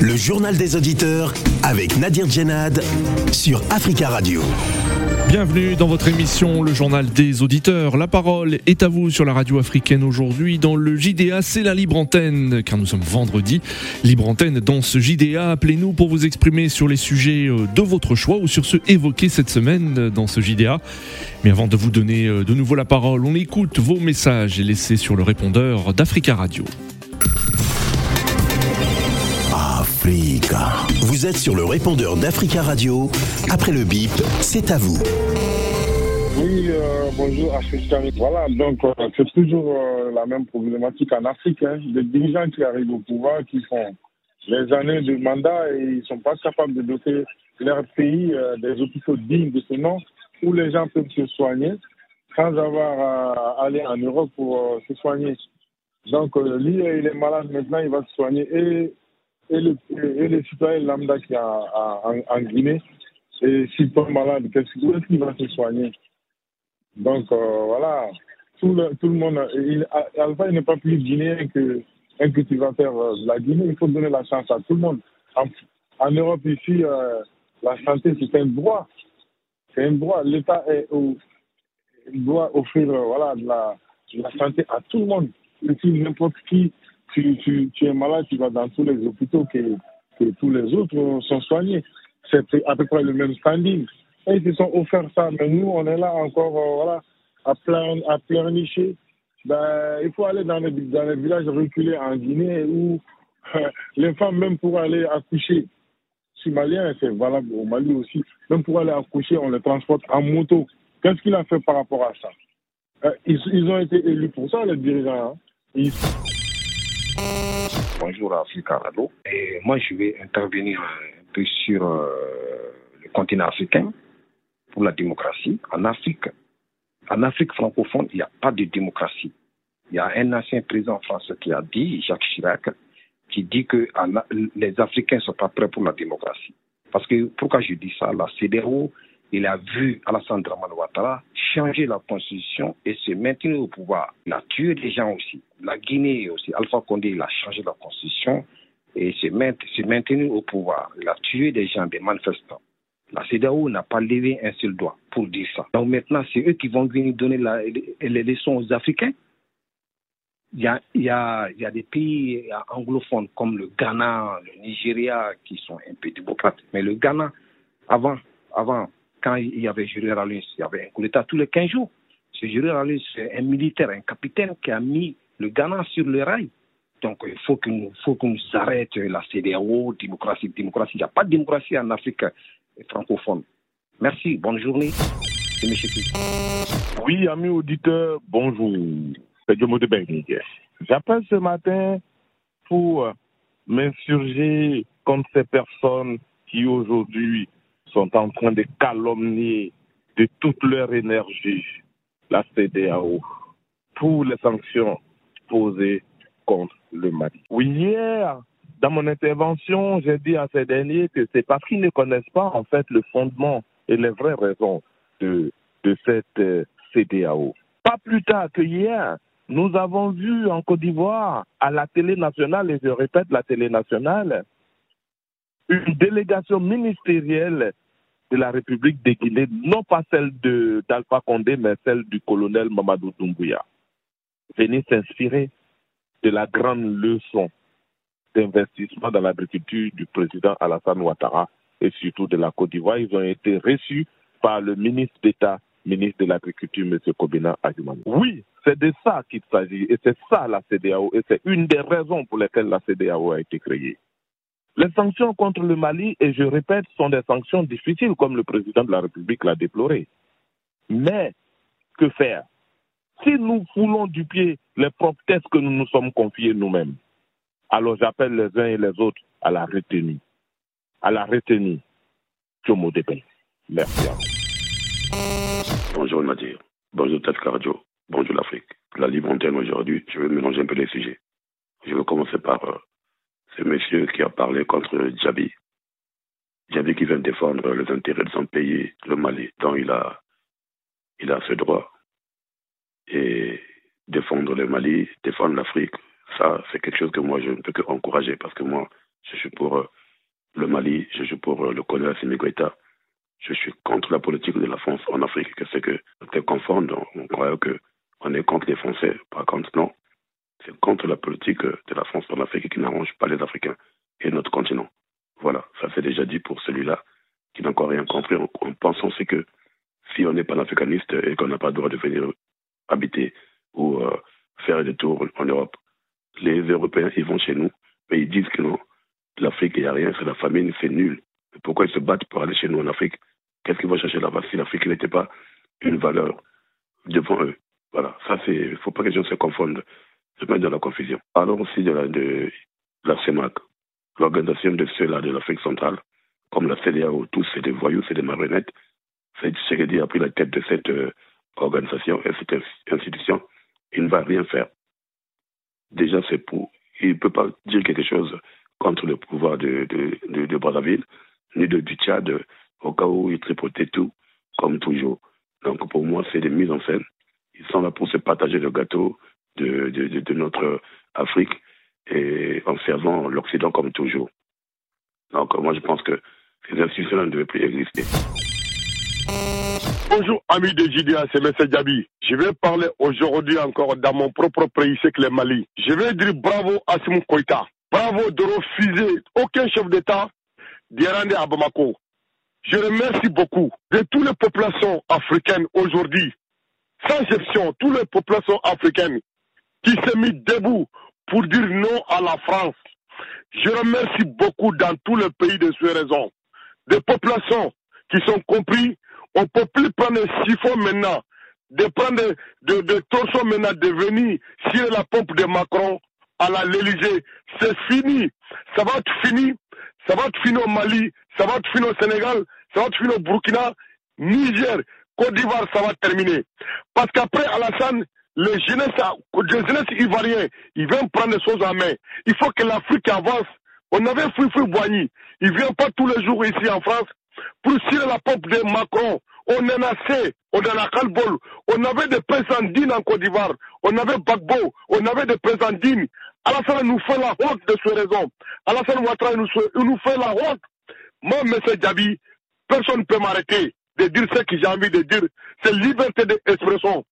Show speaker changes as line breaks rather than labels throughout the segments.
Le journal des auditeurs avec Nadir Djenad sur Africa Radio.
Bienvenue dans votre émission Le Journal des Auditeurs. La parole est à vous sur la radio africaine aujourd'hui. Dans le JDA, c'est la libre antenne, car nous sommes vendredi. Libre antenne dans ce JDA. Appelez-nous pour vous exprimer sur les sujets euh, de votre choix ou sur ceux évoqués cette semaine dans ce JDA. Mais avant de vous donner euh, de nouveau la parole, on écoute vos messages et laissés sur le répondeur d'Africa Radio.
Vous êtes sur le répondeur d'Africa Radio. Après le bip, c'est à vous.
Oui, euh, bonjour Africa. Voilà, donc euh, c'est toujours euh, la même problématique en Afrique. Hein. Les dirigeants qui arrivent au pouvoir, qui font les années de mandat et ils ne sont pas capables de doter leur pays des hôpitaux dignes de ce nom où les gens peuvent se soigner sans avoir à aller en Europe pour se soigner. Donc lui, il est malade maintenant, il va se soigner et et le, et le citoyen lambda qui est en, Guinée, et s'il tombe malade, qu'est-ce qu'il va se soigner? Donc euh, voilà, tout le, tout le monde, il, Alpha il n'est pas plus guinéen que un cultivateur de la Guinée, il faut donner la chance à tout le monde. En, en Europe ici, euh, la santé c'est un droit, c'est un droit. L'État doit offrir euh, voilà, de la, la santé à tout le monde. Et n'importe qui tu, es malade, tu vas dans tous les hôpitaux que, tous les autres sont soignés. C'est à peu près le même standing. Et ils se sont offerts ça, mais nous, on est là encore euh, voilà, à, plein, à pleurnicher. Ben, il faut aller dans les, villages reculés en Guinée où les femmes, même pour aller accoucher, si malien, c'est valable au Mali aussi, même pour aller accoucher, on les transporte en moto. Qu'est-ce qu'il a fait par rapport à ça? Euh, ils, ils, ont été élus pour ça, les dirigeants. Hein? Ils...
Bonjour Africa Radio. Et moi, je vais intervenir un peu sur euh, le continent africain pour la démocratie. En Afrique, en Afrique francophone, il n'y a pas de démocratie. Il y a un ancien président français qui a dit, Jacques Chirac, qui dit que les Africains ne sont pas prêts pour la démocratie. Parce que pourquoi je dis ça? La CDAO, il a vu Alassane Dramane Ouattara changer la constitution et se maintenir au pouvoir. Il a tué des gens aussi. La Guinée aussi, Alpha Condé, il a changé la constitution et se maintenir au pouvoir. Il a tué des gens, des manifestants. La CEDAO n'a pas levé un seul doigt pour dire ça. Donc maintenant, c'est eux qui vont venir donner la, les leçons aux Africains. Il y, a, il, y a, il y a des pays anglophones comme le Ghana, le Nigeria qui sont un peu démocrates. Mais le Ghana, avant, avant quand il y avait Juré Rallus, il y avait un coup d'État tous les 15 jours. Ce Juré Rallus, c'est un militaire, un capitaine qui a mis le Ghana sur le rail. Donc, il faut que nous, arrêtions la CDAO, démocratie, démocratie. Il n'y a pas de démocratie en Afrique francophone. Merci, bonne journée.
Oui, amis auditeurs, bonjour. C'est Jomo de J'appelle ce matin pour m'insurger contre ces personnes qui aujourd'hui sont en train de calomnier de toute leur énergie la CDAO pour les sanctions posées contre le Mali. Oui, hier, dans mon intervention, j'ai dit à ces derniers que c'est parce qu'ils ne connaissent pas en fait le fondement et les vraies raisons de, de cette euh, CDAO. Pas plus tard que hier, nous avons vu en Côte d'Ivoire, à la télé nationale, et je répète la télé nationale, une délégation ministérielle de la République de Guinée, non pas celle d'Alpha Condé, mais celle du colonel Mamadou Doumbouya. Venez s'inspirer de la grande leçon d'investissement dans l'agriculture du président Alassane Ouattara et surtout de la Côte d'Ivoire. Ils ont été reçus par le ministre d'État, ministre de l'Agriculture, M. Kobina Adjumani. Oui, c'est de ça qu'il s'agit et c'est ça la CDAO et c'est une des raisons pour lesquelles la CDAO a été créée. Les sanctions contre le Mali, et je répète, sont des sanctions difficiles, comme le président de la République l'a déploré. Mais que faire? Si nous foulons du pied les propres tests que nous nous sommes confiés nous-mêmes, alors j'appelle les uns et les autres à la retenue. À la retenue. Tchomo Depé. Merci.
Bonjour Nadir. Bonjour Tête Cardio. Bonjour l'Afrique. La libre aujourd'hui, je vais mélanger un peu les sujets. Je vais commencer par euh, ce monsieur qui a parlé contre Djabi. Djabi qui vient défendre les intérêts de son pays, le Mali, dont il a, il a ce droit. Et défendre le Mali, défendre l'Afrique, Ça, c'est quelque chose que moi, je ne peux qu'encourager parce que moi, je suis pour le Mali, je suis pour le colonel Assimi Je suis contre la politique de la France en Afrique, que c'est que c'est confondre. On croit que on est contre les Français. Par contre, non. C'est contre la politique de la France en Afrique qui n'arrange pas les Africains et notre continent. Voilà, ça c'est déjà dit pour celui-là qui n'a encore rien compris en, pensant aussi que si on n'est pas africaniste et qu'on n'a pas le droit de venir habiter ou euh, faire des tours en Europe, les Européens, ils vont chez nous, mais ils disent que non, l'Afrique, il n'y a rien, c'est la famine, c'est nul. Pourquoi ils se battent pour aller chez nous en Afrique Qu'est-ce qu'ils vont chercher là-bas si l'Afrique n'était pas une valeur devant eux Voilà, ça c'est, il ne faut pas que les gens se confondent, se mettent dans la confusion. Parlons aussi de la, CEMAC, l'organisation de ceux-là de l'Afrique centrale, comme la CDAO, tous c'est des voyous, c'est des marionnettes. C'est Tshisekedi a pris la tête de cette euh, organisation et cette institution. Il ne va rien faire. Déjà, c'est pour. Il ne peut pas dire quelque chose contre le pouvoir de, de, Brazzaville, ni de, du Tchad, au cas où il tripotait tout, comme toujours. Donc pour moi, c'est des mises en scène. Ils sont là pour se partager le gâteau de notre Afrique et en servant l'Occident comme toujours. Donc moi je pense que ces institutions ne devaient plus exister.
Bonjour amis de JDA, c'est M. Djabi. Je vais parler aujourd'hui encore dans mon propre pays, c'est que le Mali. Je vais dire bravo à Simon Koïta. Bravo de refuser aucun chef d'État d'y rendre à Bamako. Je remercie beaucoup de toutes les populations africaines aujourd'hui, sans exception, toutes les populations africaines qui s'est mis debout pour dire non à la France. Je remercie beaucoup dans tous les pays de ces raisons. Des populations qui sont compris, on ne peut plus prendre un siphon maintenant, de prendre de, de torsion maintenant, de venir sur la pompe de Macron à l'Élysée. C'est fini. Ça va être fini. Ça va être fini au Mali, ça va être fini au Sénégal, ça va être fini au Burkina, Niger, Côte d'Ivoire, ça va terminer. Parce qu'après Alassane, les jeunesses, les jeunesses ivoiriens, ils viennent prendre les choses en main. Il faut que l'Afrique avance. On avait Fouifou Boigny. Il vient pas tous les jours ici en France pour tirer la pompe de Macron. On en a assez, on en a ras-le-bol. On avait des présidents dignes en Côte d'Ivoire. On avait Bagbo, on avait des présidents dignes. Alassane nous fait la honte de ces raisons. Alassane Ouattara nous, nous fait la honte. Moi, M. Djabi, personne ne peut m'arrêter de dire ce que j'ai envie de dire. C'est liberté d'expression.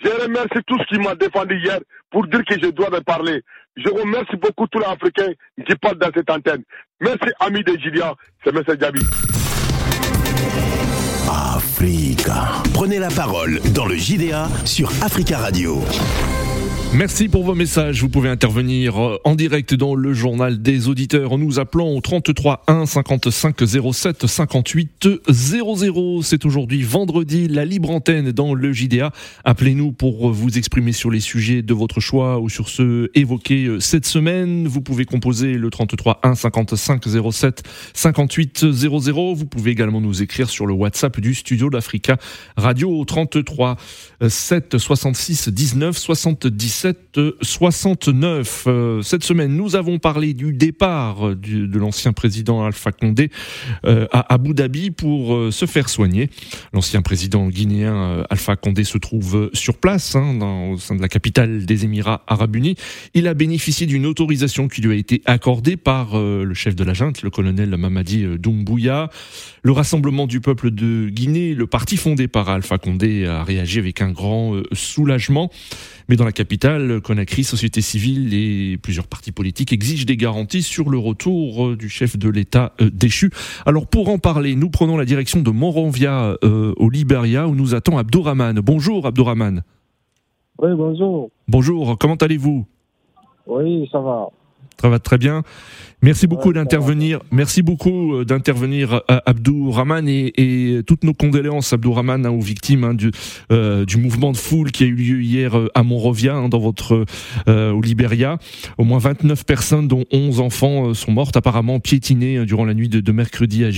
Je remercie tous qui m'ont défendu hier pour dire que je dois me parler. Je remercie beaucoup tous les Africains qui parlent dans cette antenne. Merci, ami de Julia. C'est M. Djabi.
Africa. Prenez la parole dans le JDA sur Africa Radio.
Merci pour vos messages. Vous pouvez intervenir euh, en direct dans le journal des auditeurs en nous appelant au 33 1 55 07 58 00. C'est aujourd'hui vendredi, la libre antenne dans le JDA. Appelez-nous pour vous exprimer sur les sujets de votre choix ou sur ceux évoqués euh, cette semaine. Vous pouvez composer le 33 1 55 07 58 00. Vous pouvez également nous écrire sur le WhatsApp du studio d'Africa Radio au 33 7 66 19 70 69. Euh, cette semaine, nous avons parlé du départ de l'ancien président Alpha Condé euh, à Abu Dhabi pour euh, se faire soigner. L'ancien président guinéen Alpha Condé se trouve sur place, hein, au sein de la capitale des Émirats arabes unis. Il a bénéficié d'une autorisation qui lui a été accordée par le chef de la junte, le colonel Mamadi Doumbouya. Le Rassemblement du peuple de Guinée, le parti fondé par Alpha Condé, a réagi avec un grand soulagement. Mais dans la capitale, Conakry, société civile et plusieurs partis politiques exigent des garanties sur le retour euh, du chef de l'État euh, déchu. Alors pour en parler, nous prenons la direction de Monrovia euh, au Liberia où nous attend Abdourahman. Bonjour Abdourahman.
Oui, bonjour.
Bonjour, comment allez-vous?
Oui, ça va.
Ça va très bien. Merci beaucoup d'intervenir. Merci beaucoup euh, d'intervenir, euh, Abdou Rahman, et, toutes nos condoléances, Abdou Rahman, hein, aux victimes hein, du, euh, du mouvement de foule qui a eu lieu hier à Monrovia, hein, dans votre au Libéria. Au moins 29 personnes, dont 11 enfants, sont mortes apparemment piétinées durant la nuit de, mercredi à,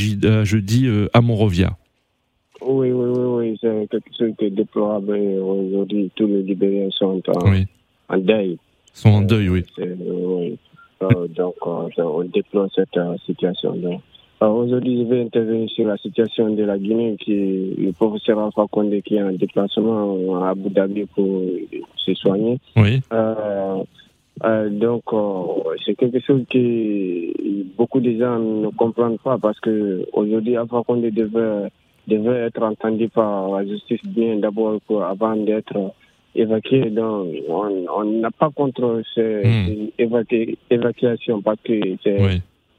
jeudi à Monrovia.
Oui, oui, oui, oui, c'est quelque chose de déplorable. Aujourd'hui, tous les Libériens sont en, en deuil.
Sont en deuil, oui.
oui. Donc, on déplore cette euh, situation. Aujourd'hui, je vais intervenir sur la situation de la Guinée, qui le professeur Alpha Condé qui est en déplacement à Abu Dhabi pour se soigner.
Oui.
Euh, donc, euh, c'est quelque chose que beaucoup de gens ne comprennent pas parce que aujourd'hui, Alpha Condé devait, devait être entendu par la justice bien d'abord avant d'être évacué. Donc, on n'a pas contre ces, hmm. évacuations parce que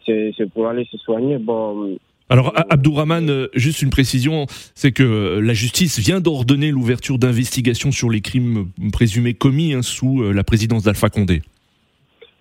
c'est pour aller se soigner. Bon,
alors Abdourahman, euh, juste une précision, c'est que la justice vient d'ordonner l'ouverture d'investigations sur les crimes présumés commis hein, sous euh, la présidence d'Alpha Condé.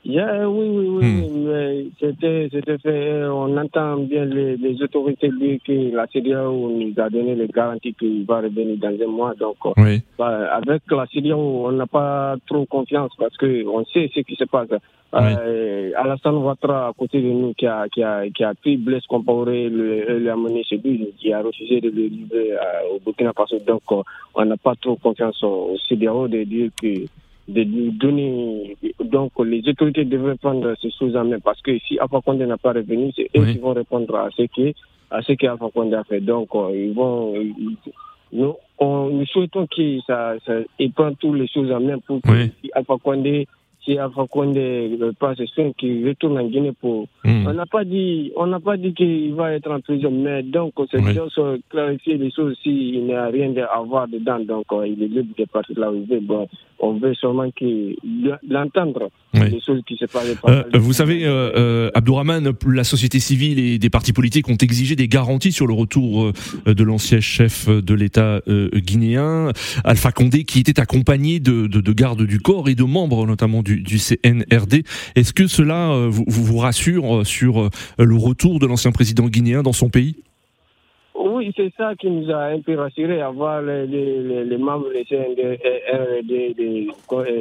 Yeah, oui, oui, oui, hmm. mais c'était, fait. On entend bien les, autorités dire que la CDAO nous a donné les garanties qu'il va revenir dans un mois. Donc, oui. bah, avec la CDAO, on n'a pas trop confiance parce qu'on sait ce qui se passe. Oui. Euh, Alassane Ouattara, à côté de nous, qui a, qui a, qui a pris Blaise Compaoré, l'a mené chez lui, qui a refusé de le livrer euh, au Burkina Faso. Donc, euh, on n'a pas trop confiance au CDAO de dire que de lui donner. Donc, les autorités devraient prendre ces choses en main parce que si Alpha Condé n'a pas revenu, c'est eux qui vont répondre à ce qui à ce qu'Alpha Condé a fait. Donc, euh, ils vont. nous, nous souhaitons qu'ils ça, ça, prennent toutes les choses en main pour que si Alpha Condé si Alpha Condé passe soin qu'il retourne en Guinée pour. Hmm. On n'a pas dit, on n'a pas dit qu'il va être en prison, mais donc c'est oui. clarifier les choses s'il n'y a rien à voir dedans. Donc euh, il est libre de partir là où il veut. Bon, on veut seulement qu'il l'entendre les choses qui se passent.
Euh, vous savez, euh, euh, Abdourahman, la société civile et des partis politiques ont exigé des garanties sur le retour euh, de l'ancien chef de l'État guinéen, Alpha Condé, qui était accompagné de, de, de gardes du corps et de membres notamment du, du CNRD. Est-ce que cela vous, vous rassure sur le retour de l'ancien président guinéen dans son pays?
Oui, c'est ça qui nous a un peu rassurés, avoir les, les, les membres des CNRD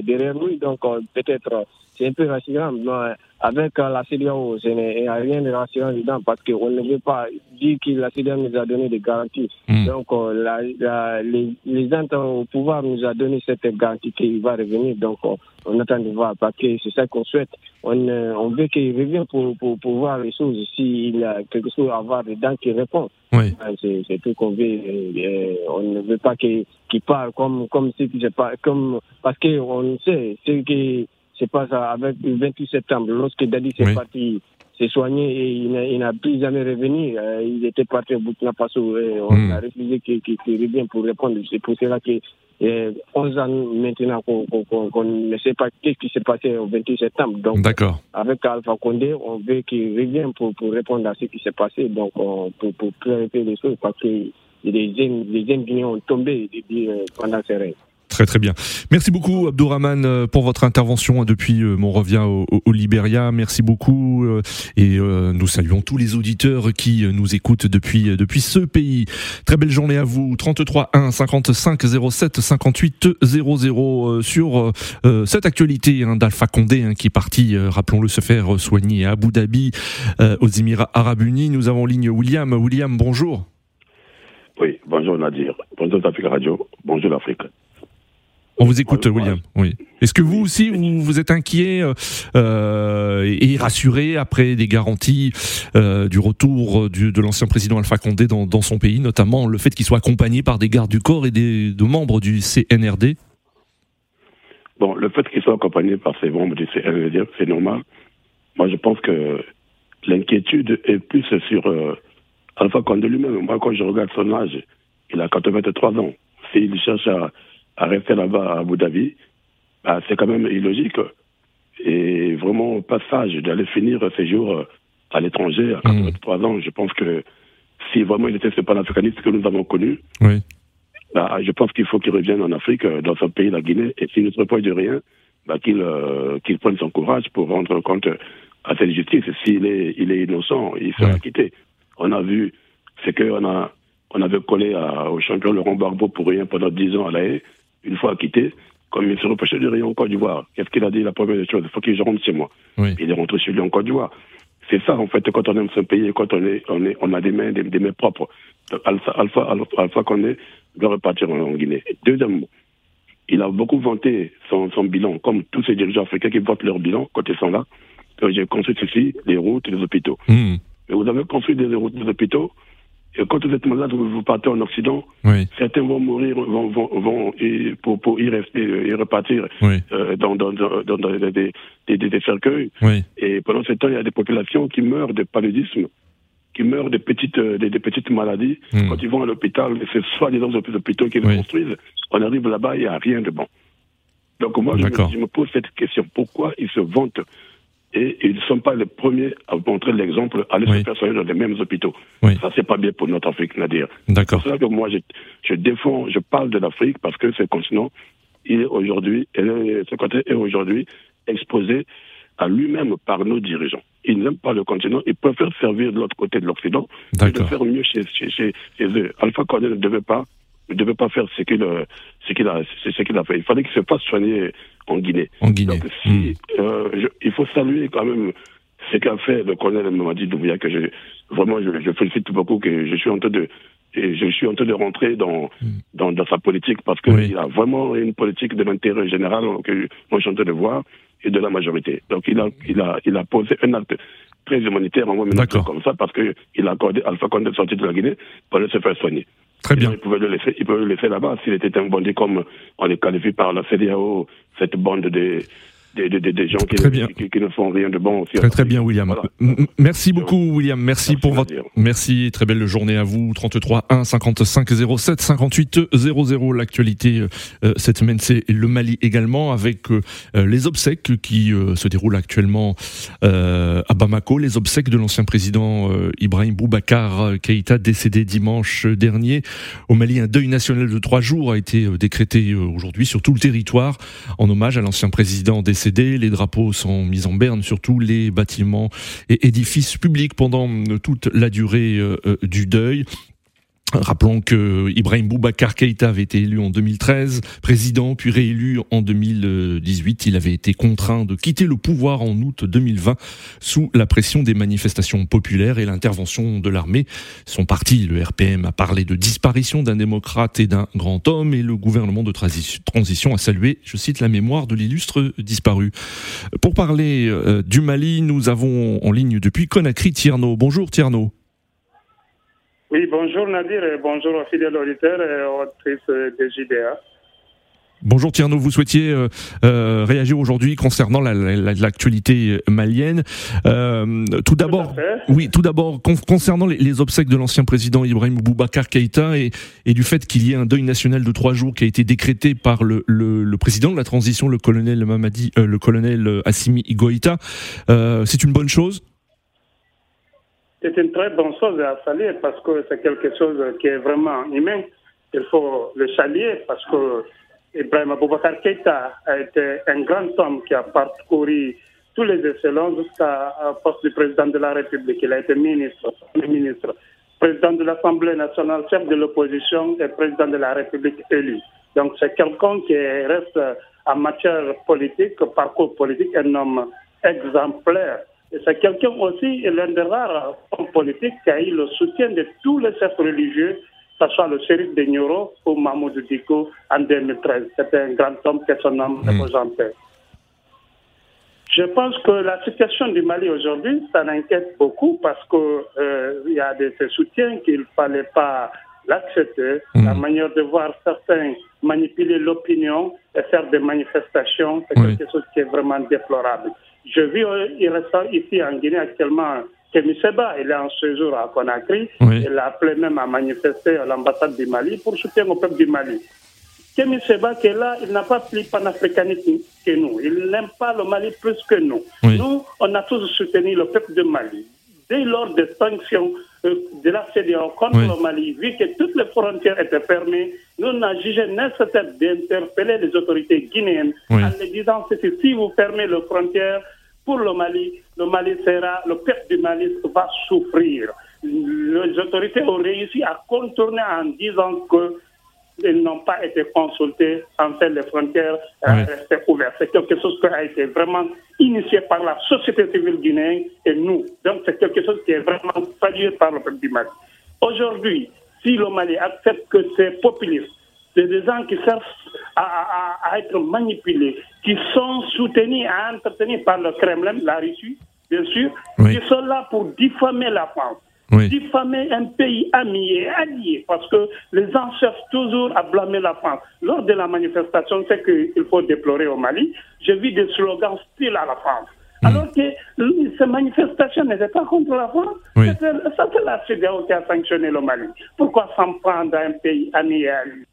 derrière lui. Donc, peut-être c'est un peu rassurant. Mais avec la CDAO, il n'y a rien de rassurant dedans parce qu'on ne veut pas dire que la CDAO nous a donné des garanties. Hmm. Donc, euh, la, la, les, les au pouvoir nous a donné cette garantie qu'il va revenir. Donc, on attend de voir parce que c'est ça qu'on souhaite. On, euh, on veut qu'il revienne pour, pour, pour, voir les choses. S'il a quelque chose à voir dedans, qu'il répond. Oui. C'est tout qu'on veut. on ne veut pas qu'il parle comme, comme si pas, comme, parce qu'on sait, ce qui c'est pas ça. Avec le 28 septembre, lorsque Dadi s'est parti s'est soigné et il n'a plus jamais revenu. Euh, il était parti au Burkina Faso et on hmm. a refusé qu'il revienne pour répondre. C'est pour cela que 11 ans maintenant qu'on ne sait pas ce qui s'est passé au 28 septembre. Donc, avec Alpha Condé, on veut qu'il revienne pour, pour, répondre à ce qui s'est passé, donc pour, pour clarifier les choses, parce que les jeunes, les jeunes ont tombé euh, pendant ces règles.
Très très bien. Merci beaucoup Abdourahman euh, pour votre intervention depuis euh, mon revient au, au, Libéria. Merci beaucoup euh, et nous saluons tous les auditeurs qui nous écoutent depuis depuis ce pays. Très belle journée à vous. 33 1 55 07 58 00 sur cette actualité hein, d'Alpha Condé hein, qui est parti, rappelons-le, se faire soigner à Abu Dhabi, aux Émirats Arabes Unis. Nous avons en ligne William. William, bonjour.
Oui, bonjour Nadir. Bonjour Afrique Radio. Bonjour l'Afrique.
On vous écoute, William. Oui. Est-ce que vous aussi, vous, vous êtes inquiet euh, et rassuré après des garanties euh, du retour du, de l'ancien président Alpha Condé dans, dans, son pays, notamment le fait qu'il soit accompagné par des gardes du corps et des de membres du CNRD
Bon, le fait qu'il soit accompagné par ces membres du CNRD, c'est normal. Moi, je pense que l'inquiétude est plus sur euh, Alpha Condé lui-même. Moi, quand je regarde son âge, il a 83 ans. S'il cherche à à rester là-bas à Abu Dhabi, bah, c'est quand même illogique. Et vraiment pas sage d'aller finir ses jours euh, à l'étranger à 83 mmh. ans. Je pense que si vraiment il était ce panafricaniste que nous avons connu, oui. bah, je pense qu'il faut qu'il revienne en Afrique, euh, dans son pays, la Guinée, et s'il ne se repose de rien, bah, qu'il euh, qu'il prenne son courage pour rendre compte à cette justice. S'il est, il est innocent, il sera oui. quitté. On a vu ce qu'on a, on avait collé à, au champion Laurent Barbeau pour rien pendant 10 ans à la haie une fois quitté, comme il se reprochait de rien en Côte d'Ivoire, qu'est-ce qu'il a dit la première des choses Il faut qu'il rentre chez moi. Oui. Il est rentré chez lui en Côte d'Ivoire. C'est ça, en fait, quand on aime son pays, quand on, est, on, est, on a des mains, des, des mains propres. Alpha, Alpha, Alpha Condé doit repartir en, en Guinée. Deuxièmement, il a beaucoup vanté son, son, bilan, comme tous ces dirigeants africains qui vantent leur bilan quand ils sont là. J'ai construit ici les routes et les hôpitaux. Mmh. Mais vous avez construit des routes et des hôpitaux, Et quand vous êtes malade, vous partez en Occident, certains vont mourir, vont, vont, vont et pour, pour y rester, y repartir euh, dans, dans, dans, dans des, des, des, cercueils. Et pendant ce temps, il y a des populations qui meurent de paludisme, qui meurent de petites, euh, des, petites maladies. Hmm. Quand ils vont à l'hôpital, c'est soit des hôpitaux qui les construisent, on arrive là-bas, il n'y a rien de bon. Donc moi, je me, je me, pose cette question. Pourquoi ils se vantent et ils ne sont pas les premiers à montrer l'exemple, à se faire soigner dans les mêmes hôpitaux. Ça, c'est pas bien pour notre Afrique, Nadir.
D'accord.
C'est pour ça que moi, je, je défends, je parle de l'Afrique parce que ce continent, il est aujourd'hui, ce continent est aujourd'hui exposé à lui-même par nos dirigeants. Ils n'aiment pas le continent, ils préfèrent servir de l'autre côté de l'Occident et de faire mieux chez, chez, chez, eux. Alpha Condé ne devait pas ne devait pas faire ce qu'il ce qu'il a ce qu'il a fait. Il fallait qu'il se fasse soigner en Guinée.
En Guinée.
Donc, si, hmm. euh, il faut saluer quand même ce qu'a fait le colonel Mamadi Doumbia, que je, vraiment, je, je, félicite beaucoup, que je suis en train de, et je suis en train de rentrer dans, hmm. dans, dans, sa politique parce qu'il a vraiment une politique de l'intérêt général que moi je suis en train de voir et de la majorité. Donc il a, il a, il a posé un acte très humanitaire en moi comme ça parce qu'il a accordé Alpha Condé de sortir de la Guinée pour aller se faire soigner.
Très bien.
Il pouvait le laisser, le là-bas s'il était un bandit comme on est qualifié par la CDAO, cette bande de des, des, des gens qui, qui, qui, ne font rien de bon aussi.
Très très bien William. Merci beaucoup William, merci, pour votre merci, très belle journée à vous. 33 1 55 07 58 00 l'actualité euh, cette semaine c'est le Mali également avec euh, les obsèques qui euh, se déroulent actuellement à Bamako, les obsèques de l'ancien président Ibrahim Boubacar Keïta décédé dimanche dernier. Au Mali, un deuil national de trois jours a été décrété aujourd'hui sur tout le territoire en hommage à l'ancien président décédé les drapeaux sont mis en berne sur tous les bâtiments et édifices publics pendant toute la durée euh, euh, du deuil. Rappelons que Ibrahim Boubacar Keïta avait été élu en 2013 président, puis réélu en 2018. Il avait été contraint de quitter le pouvoir en août 2020 sous la pression des manifestations populaires et l'intervention de l'armée. Son parti, le RPM, a parlé de disparition d'un démocrate et d'un grand homme et le gouvernement de transition a salué, je cite, la mémoire de l'illustre disparu. Pour parler euh, du Mali, nous avons en ligne depuis Conakry Tierno. Bonjour Tierno.
Oui, bonjour Nadir et bonjour aux fidèles auditeurs et auditrices des JDA.
Bonjour Tierno, vous souhaitiez euh, euh, réagir aujourd'hui concernant l'actualité malienne. Euh, tout d'abord, oui, tout d'abord concernant les, obsèques de l'ancien président Ibrahim Boubacar Keïta et, et du fait qu'il y ait un deuil national de trois jours qui a été décrété par le, le, le président de la transition, le colonel Mamadi, le colonel Assimi Goïta. C'est une bonne chose?
C'est une très bonne chose à saluer parce que c'est quelque chose qui est vraiment humain. Il faut le saluer parce que Ibrahim Aboubakar Keïta a été un grand homme qui a parcouru tous les échelons jusqu'à poste du président de la République. Il a été ministre, ministre, président de l'Assemblée nationale, chef de l'opposition et président de la République élu. Donc c'est quelqu'un qui reste en matière politique, parcours politique, un homme exemplaire c'est quelqu'un aussi, l'un des rares hommes politiques qui a eu le soutien de tous les chefs religieux, que ce soit le shérif de Nyoro ou Mahmoud Diko en 2013. C'était un grand homme que son nom représentait. Je pense que la situation du Mali aujourd'hui, ça l'inquiète beaucoup parce qu'il euh, y a des soutiens qu'il ne fallait pas l'accepter. Hmm. La manière de voir certains manipuler l'opinion et faire des manifestations, c'est quelque chose qui est vraiment déplorable. Je vis ici en Guinée actuellement Kémy Seba, il est en séjour à Conakry. Il a appelé même à manifester à l'ambassade du Mali pour soutenir au peuple du Mali. Kémy Seba qui est là, il n'a pas plus panafricanisme que nous. Il n'aime pas le Mali plus que nous. Nous, on a tous soutenu le peuple du Mali. Dès lors des sanctions euh, de la CDAO contre le Mali, vu que toutes les frontières étaient fermées, nous avons jugé nécessaire d'interpeller les autorités guinéennes en leur disant que si vous fermez les frontières, pour le Mali, le Mali sera, le peuple du Mali va souffrir. Les autorités ont réussi à contourner en disant qu'ils n'ont pas été consultés en fait les frontières restaient ouvertes. C'est quelque chose qui a été vraiment initié par la société civile guinéenne et nous. Donc c'est quelque chose qui est vraiment salué par le peuple du Mali. Aujourd'hui, si le Mali accepte que ces populistes c'est des gens qui servent à, être manipulés, qui sont soutenus et entretenus par le Kremlin, la Russie, bien sûr, qui sont là pour diffamer la France. diffamer un pays ami et allié, parce que les gens cherchent toujours à blâmer la France. Lors de la manifestation, c'est qu'il faut déplorer au Mali, j'ai vu des slogans style à la France. Hmm. Alors que ces manifestations n'étaient pas contre la France. C'est la CDAO qui a sanctionné le Mali. Pourquoi s'en prendre à un pays ami et allié?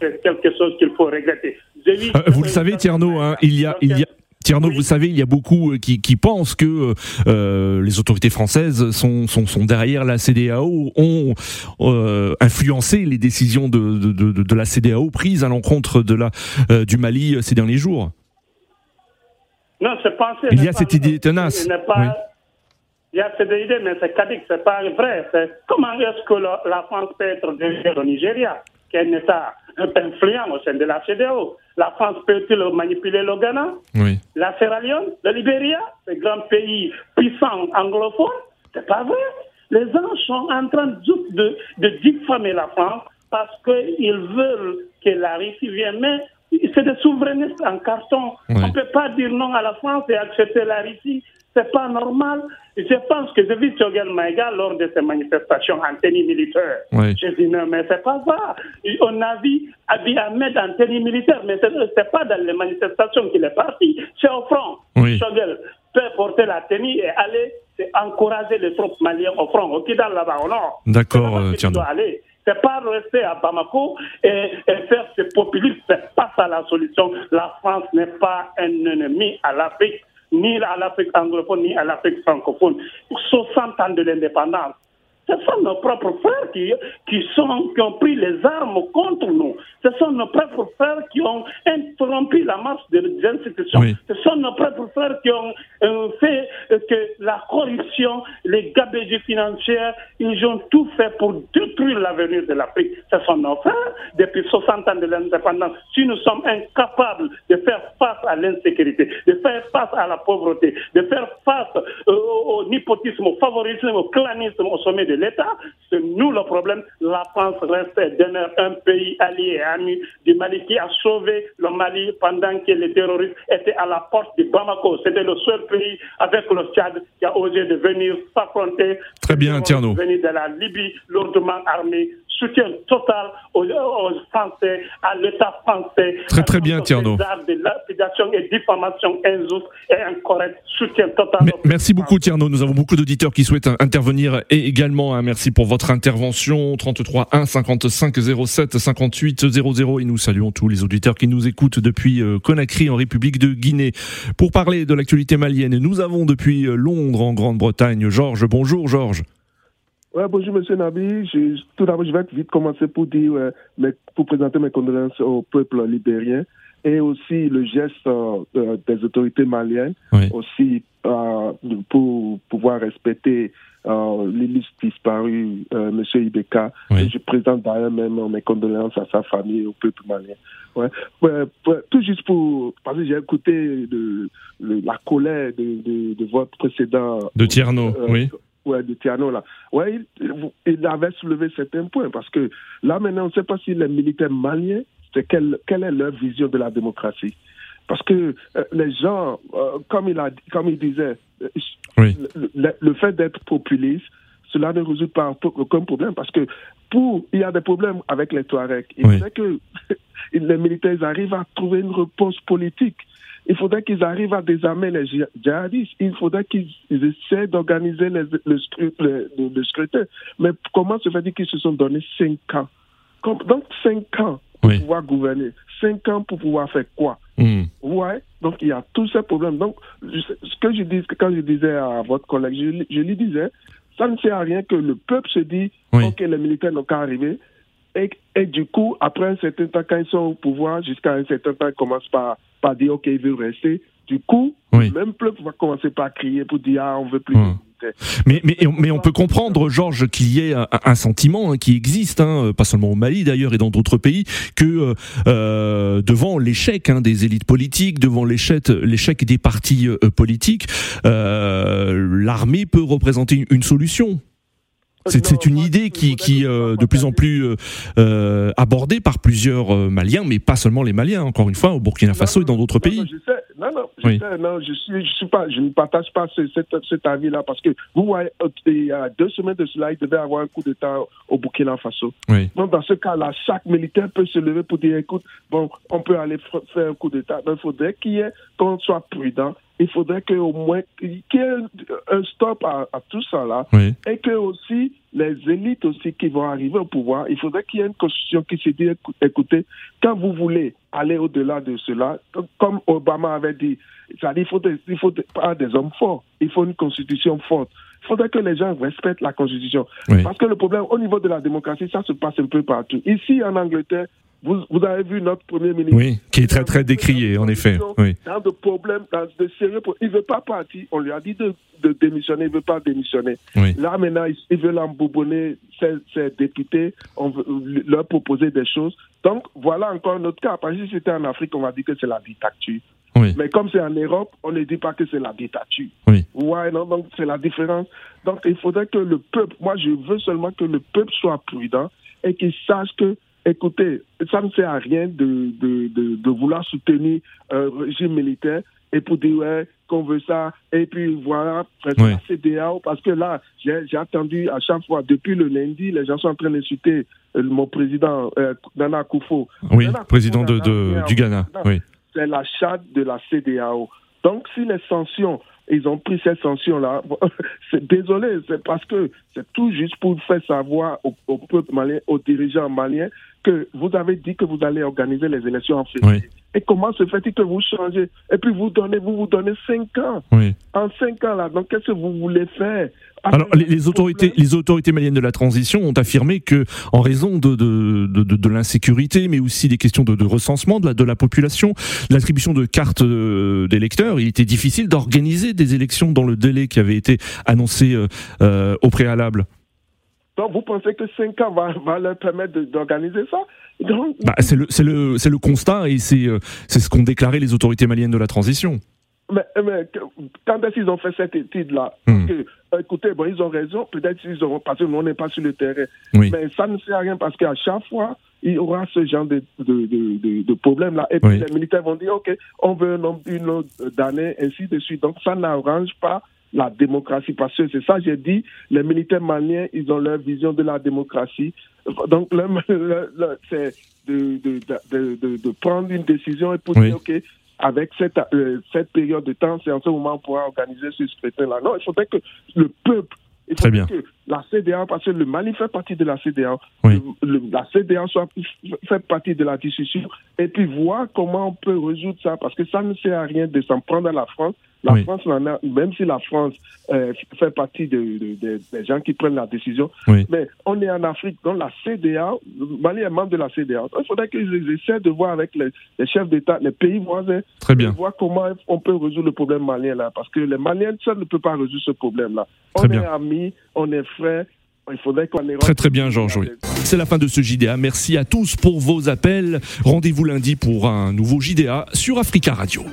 C'est quelque chose qu'il faut regretter.
Euh, vous le savez, Tierno, hein, il y a, il y a, Tierno, vous savez, il y a beaucoup euh, qui, qui pensent que euh, les autorités françaises sont, sont, sont, derrière la CDAO, ont euh, influencé les décisions de, de, de, de, la CDAO prises à l'encontre de la euh, du Mali ces derniers jours.
Non, c'est pas.
Il y a cette idée tenace.
Il y a cette idée, mais c'est caduque, c'est pas vrai. Comment est-ce que la, France peut être derrière au Nigeria, qui est un État influent au sein de la CDAO la France peut-elle manipuler le Ghana?
Oui.
La Sierra Leone Le Libéria Ces grands pays puissants anglophones C'est pas vrai? Les gens sont en train de, de diffamer la France parce qu'ils veulent que la Russie vienne. Mais c'est des souverainistes en carton. On ne peut pas dire non à la France et accepter la Russie. C'est pas normal. Je pense que j'ai vu Togel Maïga lors de ces manifestations en tenue militaire.
Oui.
J'ai dit non, mais c'est pas ça. On a vu Abiy Ahmed en tenue militaire, mais c'est pas dans les manifestations qu'il est parti. C'est au front.
Oui.
peut porter la tenue et aller encourager les troupes maliennes au front, au Kidal là-bas au nord.
D'accord, euh, tiens.
C'est pas rester à Bamako et, et faire ce populisme. C'est pas ça la solution. La France n'est pas un ennemi à l'Afrique ni à l'Afrique anglophone, ni à l'Afrique francophone. 60 ans de l'indépendance. Ce sont nos propres frères qui, qui, sont, qui ont pris les armes contre nous. Ce sont nos propres frères qui ont interrompu la marche des institutions. Ce sont nos propres frères qui ont euh, fait que la corruption, les gabegies financières, ils ont tout fait pour détruire l'avenir de l'Afrique. Ce sont nos frères depuis 60 ans de l'indépendance. Si nous sommes incapables de faire face à l'insécurité, de faire face à la pauvreté, de faire face euh, au népotisme, au favorisme, au clanisme au sommet de l'État, c'est nous le problème. La France reste demeure un pays allié et ami du Mali qui a sauvé le Mali pendant que les terroristes étaient à la porte de Bamako. C'était le seul pays avec le Tchad qui a osé de venir s'affronter.
Très bien, Tierno.
Venir de la Libye lourdement armée soutien total aux, Français, à l'État français.
Très très bien, Tierno.
De lapidation et diffamation injuste et incorrecte. Soutien total.
merci beaucoup, Tierno. Nous avons beaucoup d'auditeurs qui souhaitent intervenir et également. Hein, merci pour votre intervention. 33 1 55 07 58 00 et nous saluons tous les auditeurs qui nous écoutent depuis euh, Conakry en République de Guinée. Pour parler de l'actualité malienne, nous avons depuis euh, Londres en Grande-Bretagne Georges. Bonjour Georges.
Ouais, bonjour Monsieur Nabi. Je, tout d'abord, je vais vite commencer pour dire, euh, pour présenter mes condoléances au peuple libérien et aussi le geste euh, des autorités maliennes, aussi euh, pour pouvoir respecter euh, les listes disparues, euh, Monsieur Ibeka. Je présente d'ailleurs même mes condoléances à sa famille et au peuple malien. Ouais. tout juste pour, parce que j'ai écouté de, la colère de, de, de, votre précédent.
De Tierno, oui
ouais, de Tiano, là. Ouais, il, il, avait soulevé certains points parce que là, maintenant, on ne sait pas si les militaires maliens, c'est quelle, quelle est leur vision de la démocratie. Parce que euh, les gens, euh, comme, il a, comme il disait, euh,
oui.
le, le, fait d'être populiste, cela ne résout pas aucun problème parce que pour, il y a des problèmes avec les Touaregs. Il oui. que les militaires arrivent à trouver une réponse politique il faudrait qu'ils arrivent à désarmer les djihadistes. Il faudrait qu'ils essaient d'organiser le, le, scrutin. Mais comment se fait-il qu'ils se sont donné cinq ans? Donc cinq ans pour pouvoir gouverner. Cinq ans pour pouvoir faire quoi?
Mm.
Ouais. Donc il y a tous ces problèmes. Donc ce que je dis, quand je disais à votre collègue, je, je lui disais, ça ne sert à rien que le peuple se
oui.
ok, les militaires n'ont qu'à arriver. Et, et, du coup, après un certain temps, quand ils sont au pouvoir, jusqu'à un certain temps, ils commencent par, par dire, OK, ils veulent rester. Du coup,
oui.
le même peuple va commencer par crier pour dire, ah, on veut plus.
Mmh. Mais, mais, mais on peut comprendre, Georges, qu'il y ait un, un sentiment hein, qui existe, hein, pas seulement au Mali d'ailleurs et dans d'autres pays, que euh, devant l'échec hein, des élites politiques, devant l'échec, l'échec des partis euh, politiques, euh, l'armée peut représenter une, solution. C'est une idée qui, qui de plus en plus abordée par plusieurs Maliens, mais pas seulement les Maliens. Encore une fois, au Burkina Faso et dans d'autres pays.
je sais, non, non, non je, suis, je, suis pas, je ne partage pas cet, avis-là parce que vous voyez, il y a deux semaines de cela, il devait avoir un coup d'État au Burkina Faso. Donc, dans ce cas-là, chaque militaire peut se lever pour dire écoute, bon, on peut aller faire un coup d'État. il faudrait qu'il y ait, qu'on soit prudent il faudrait qu'au moins qu'il y ait un stop à, tout ça là et que aussi les élites aussi qui vont arriver au pouvoir, il faudrait qu'il y ait une constitution qui se dise écoutez, quand vous voulez aller au-delà de cela, comme Obama avait dit, il faut, il faut pas des hommes forts, il faut une constitution forte. Il faudrait que les gens respectent la constitution. Parce que le problème, au niveau de la démocratie, ça se passe un peu partout. Ici, en Angleterre, vous, vous, avez vu notre Premier ministre.
Oui, qui est très très décrié, en effet. Oui.
Dans de problèmes, dans de sérieux Il ne veut pas partir. On lui a dit de, de démissionner, il ne veut pas démissionner. Là, maintenant, il veut l'embobonner, ses, ses, députés, on veut leur proposer des choses. Donc, voilà encore notre cas. Parce que si c'était en Afrique, on va dire que c'est la dictature. Oui. Mais comme c'est en Europe, on ne dit pas que c'est la dictature. Oui. Ouais, non, donc c'est la différence. Donc, il faudrait que le peuple, moi, je veux seulement que le peuple soit prudent et qu'il sache que écoutez, ça ne sert à rien de, de, de, vouloir soutenir un régime militaire et pour dire ouais, qu'on veut ça, et puis voilà, la CDAO, parce que là, j'ai attendu à chaque fois, depuis le lundi, les gens sont en train d'insulter euh, mon président euh, Nana Koufo.
Oui, président de, du Ghana, oui.
C'est la charte de la CDAO. Donc, si les sanctions ils ont pris cette sanction-là. désolé, c'est parce que c'est tout juste pour faire savoir au, peuple malien, aux dirigeants maliens, que vous avez dit que vous allez organiser les élections en février. Et comment se fait-il que vous changez Et puis vous donnez, vous vous donnez cinq ans. En cinq ans là, donc qu'est-ce que vous voulez faire
alors, les, autorités, les autorités maliennes de la transition ont affirmé que, en raison de, de, de, de l'insécurité, mais aussi des questions de, recensement de la, de la population, l'attribution de cartes euh, d'électeurs, il était difficile d'organiser des élections dans le délai qui avait été annoncé euh, euh, au préalable.
Donc, vous pensez que 5 ans va, va leur permettre d'organiser ça?
Bah, C'est le, le, le, constat et c'est ce qu'ont déclaré les autorités maliennes de la transition.
Mais, mais quand est-ce qu'ils ont fait cette étude-là? Hmm. Écoutez, bon, ils ont raison, peut-être qu'ils auront, parce que nous, on n'est pas sur le terrain. Mais ça ne sert à rien parce qu'à chaque fois, il y aura ce genre de, de, de, de problème-là. Et puis les militaires vont dire, OK, on veut une autre d'année, ainsi de suite. Donc ça n'arrange pas la démocratie. Parce que c'est ça, j'ai dit, les militaires maliens, ils ont leur vision de la démocratie. Donc, c'est de, de, de, de, prendre une décision et pour dire, OK, avec cette, euh, cette période de temps, c'est en ce moment qu'on pourra organiser ce scrutin-là. Non, il faudrait que le peuple, il faudrait bien. que la CDA, parce que le Mali fait partie de la CDA, la CDA soit, fait partie de la discussion, et puis voir comment on peut résoudre ça, parce que ça ne sert à rien de s'en prendre à la France. La France, même si la France euh, fait partie de, des gens qui prennent la décision, mais on est en Afrique, donc la CDA, le Mali est membre de la CDA. il faudrait qu'ils essaient de voir avec les, chefs d'État, les pays voisins,
Très bien.
voir comment on peut résoudre le problème malien là, parce que les Maliens seuls ne peuvent pas résoudre ce problème-là. On est amis, on est frères, il faudrait qu'on
Très très bien, Georges. Oui. C'est la fin de ce JDA. Merci à tous pour vos appels. Rendez-vous lundi pour un nouveau JDA sur Africa Radio.